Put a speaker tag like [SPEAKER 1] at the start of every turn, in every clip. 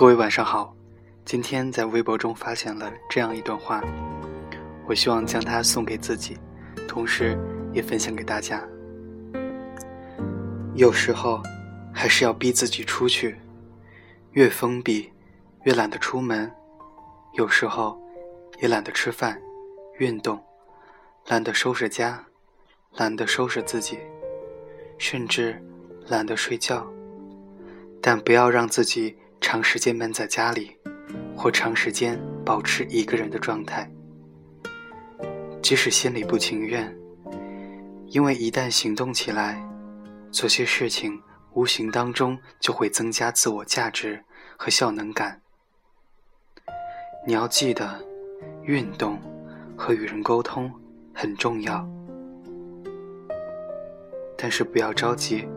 [SPEAKER 1] 各位晚上好，今天在微博中发现了这样一段话，我希望将它送给自己，同时也分享给大家。有时候，还是要逼自己出去，越封闭，越懒得出门；有时候，也懒得吃饭、运动，懒得收拾家，懒得收拾自己，甚至懒得睡觉。但不要让自己。长时间闷在家里，或长时间保持一个人的状态，即使心里不情愿，因为一旦行动起来，做些事情，无形当中就会增加自我价值和效能感。你要记得，运动和与人沟通很重要，但是不要着急，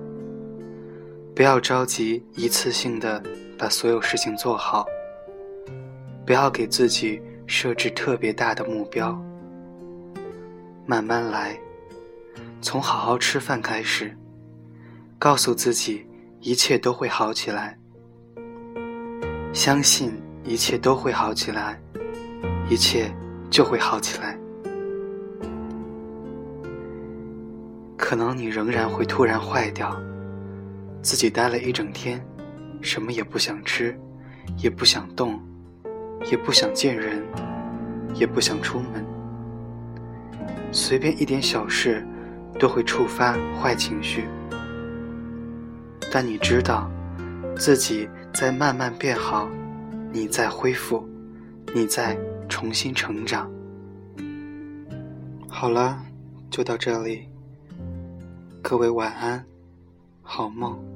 [SPEAKER 1] 不要着急一次性的。把所有事情做好，不要给自己设置特别大的目标，慢慢来，从好好吃饭开始，告诉自己一切都会好起来，相信一切都会好起来，一切就会好起来。可能你仍然会突然坏掉，自己待了一整天。什么也不想吃，也不想动，也不想见人，也不想出门。随便一点小事，都会触发坏情绪。但你知道，自己在慢慢变好，你在恢复，你在重新成长。好了，就到这里。各位晚安，好梦。